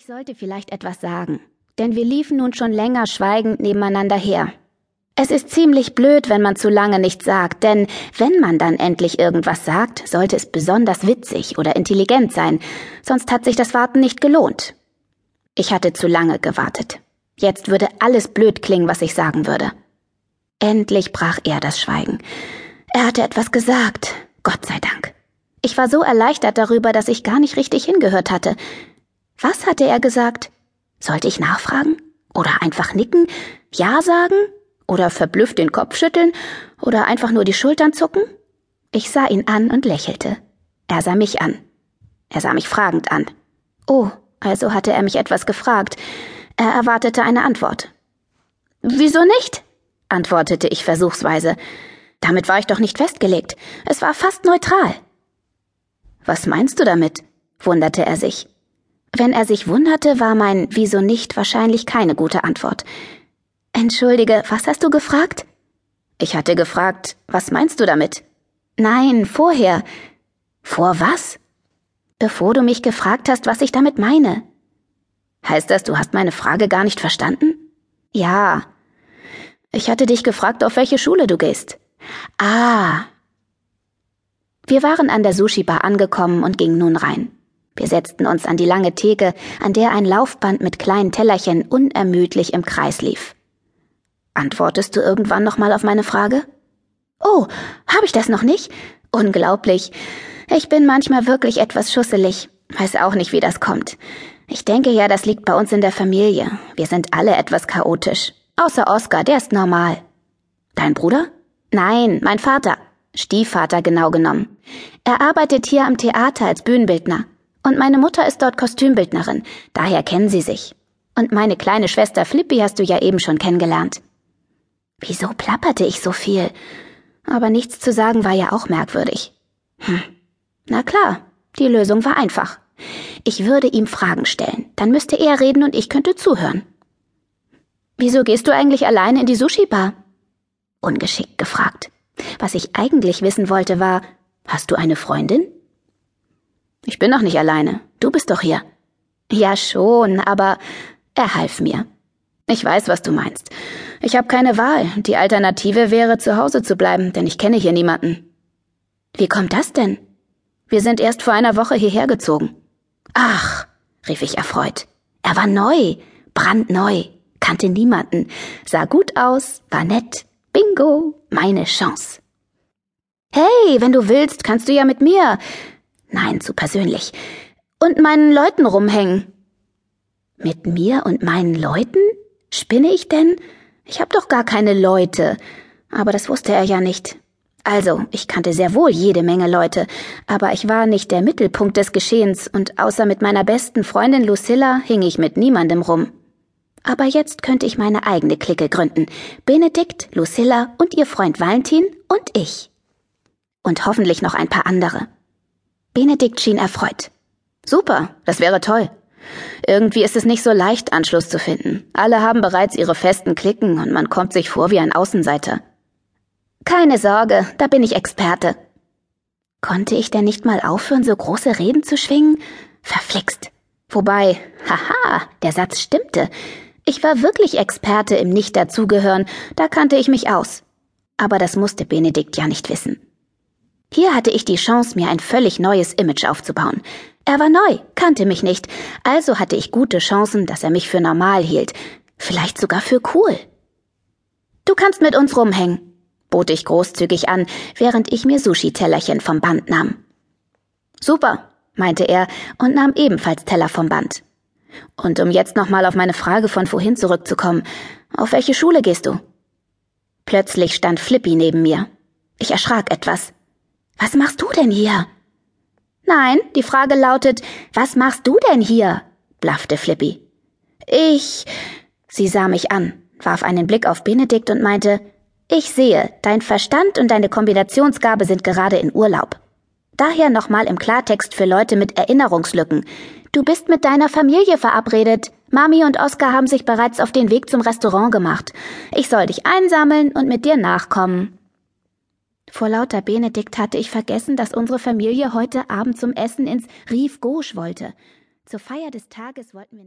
Ich sollte vielleicht etwas sagen, denn wir liefen nun schon länger schweigend nebeneinander her. Es ist ziemlich blöd, wenn man zu lange nichts sagt, denn wenn man dann endlich irgendwas sagt, sollte es besonders witzig oder intelligent sein, sonst hat sich das Warten nicht gelohnt. Ich hatte zu lange gewartet. Jetzt würde alles blöd klingen, was ich sagen würde. Endlich brach er das Schweigen. Er hatte etwas gesagt, Gott sei Dank. Ich war so erleichtert darüber, dass ich gar nicht richtig hingehört hatte. Was hatte er gesagt? Sollte ich nachfragen? Oder einfach nicken? Ja sagen? Oder verblüfft den Kopf schütteln? Oder einfach nur die Schultern zucken? Ich sah ihn an und lächelte. Er sah mich an. Er sah mich fragend an. Oh, also hatte er mich etwas gefragt. Er erwartete eine Antwort. Wieso nicht? antwortete ich versuchsweise. Damit war ich doch nicht festgelegt. Es war fast neutral. Was meinst du damit? wunderte er sich. Wenn er sich wunderte, war mein Wieso nicht wahrscheinlich keine gute Antwort. Entschuldige, was hast du gefragt? Ich hatte gefragt, was meinst du damit? Nein, vorher. Vor was? Bevor du mich gefragt hast, was ich damit meine. Heißt das, du hast meine Frage gar nicht verstanden? Ja. Ich hatte dich gefragt, auf welche Schule du gehst. Ah. Wir waren an der Sushi-Bar angekommen und gingen nun rein. Wir setzten uns an die lange Theke, an der ein Laufband mit kleinen Tellerchen unermüdlich im Kreis lief. Antwortest du irgendwann nochmal auf meine Frage? Oh, habe ich das noch nicht? Unglaublich. Ich bin manchmal wirklich etwas schusselig. Weiß auch nicht, wie das kommt. Ich denke ja, das liegt bei uns in der Familie. Wir sind alle etwas chaotisch. Außer Oskar, der ist normal. Dein Bruder? Nein, mein Vater. Stiefvater genau genommen. Er arbeitet hier am Theater als Bühnenbildner. Und meine Mutter ist dort Kostümbildnerin, daher kennen sie sich. Und meine kleine Schwester Flippy hast du ja eben schon kennengelernt. Wieso plapperte ich so viel? Aber nichts zu sagen war ja auch merkwürdig. Hm. Na klar, die Lösung war einfach. Ich würde ihm Fragen stellen, dann müsste er reden und ich könnte zuhören. Wieso gehst du eigentlich alleine in die Sushi-Bar? Ungeschickt gefragt. Was ich eigentlich wissen wollte war, hast du eine Freundin? Ich bin doch nicht alleine. Du bist doch hier. Ja schon, aber er half mir. Ich weiß, was du meinst. Ich habe keine Wahl. Die Alternative wäre, zu Hause zu bleiben, denn ich kenne hier niemanden. Wie kommt das denn? Wir sind erst vor einer Woche hierher gezogen. Ach, rief ich erfreut. Er war neu, brandneu, kannte niemanden, sah gut aus, war nett. Bingo, meine Chance. Hey, wenn du willst, kannst du ja mit mir. Nein, zu persönlich. Und meinen Leuten rumhängen. Mit mir und meinen Leuten? Spinne ich denn? Ich hab doch gar keine Leute. Aber das wusste er ja nicht. Also, ich kannte sehr wohl jede Menge Leute, aber ich war nicht der Mittelpunkt des Geschehens und außer mit meiner besten Freundin Lucilla hing ich mit niemandem rum. Aber jetzt könnte ich meine eigene Clique gründen. Benedikt, Lucilla und ihr Freund Valentin und ich. Und hoffentlich noch ein paar andere. Benedikt schien erfreut. Super, das wäre toll. Irgendwie ist es nicht so leicht, Anschluss zu finden. Alle haben bereits ihre festen Klicken und man kommt sich vor wie ein Außenseiter. Keine Sorge, da bin ich Experte. Konnte ich denn nicht mal aufhören, so große Reden zu schwingen? Verflixt. Wobei, haha, der Satz stimmte. Ich war wirklich Experte im Nicht-Dazugehören, da kannte ich mich aus. Aber das musste Benedikt ja nicht wissen. Hier hatte ich die Chance, mir ein völlig neues Image aufzubauen. Er war neu, kannte mich nicht, also hatte ich gute Chancen, dass er mich für normal hielt, vielleicht sogar für cool. Du kannst mit uns rumhängen, bot ich großzügig an, während ich mir Sushi-Tellerchen vom Band nahm. Super, meinte er und nahm ebenfalls Teller vom Band. Und um jetzt nochmal auf meine Frage von vorhin zurückzukommen, auf welche Schule gehst du? Plötzlich stand Flippy neben mir. Ich erschrak etwas. Was machst du denn hier? Nein, die Frage lautet, was machst du denn hier? blaffte Flippy. Ich. Sie sah mich an, warf einen Blick auf Benedikt und meinte, ich sehe, dein Verstand und deine Kombinationsgabe sind gerade in Urlaub. Daher nochmal im Klartext für Leute mit Erinnerungslücken. Du bist mit deiner Familie verabredet. Mami und Oskar haben sich bereits auf den Weg zum Restaurant gemacht. Ich soll dich einsammeln und mit dir nachkommen. Vor lauter Benedikt hatte ich vergessen, dass unsere Familie heute Abend zum Essen ins Rief Gauche wollte. Zur Feier des Tages wollten wir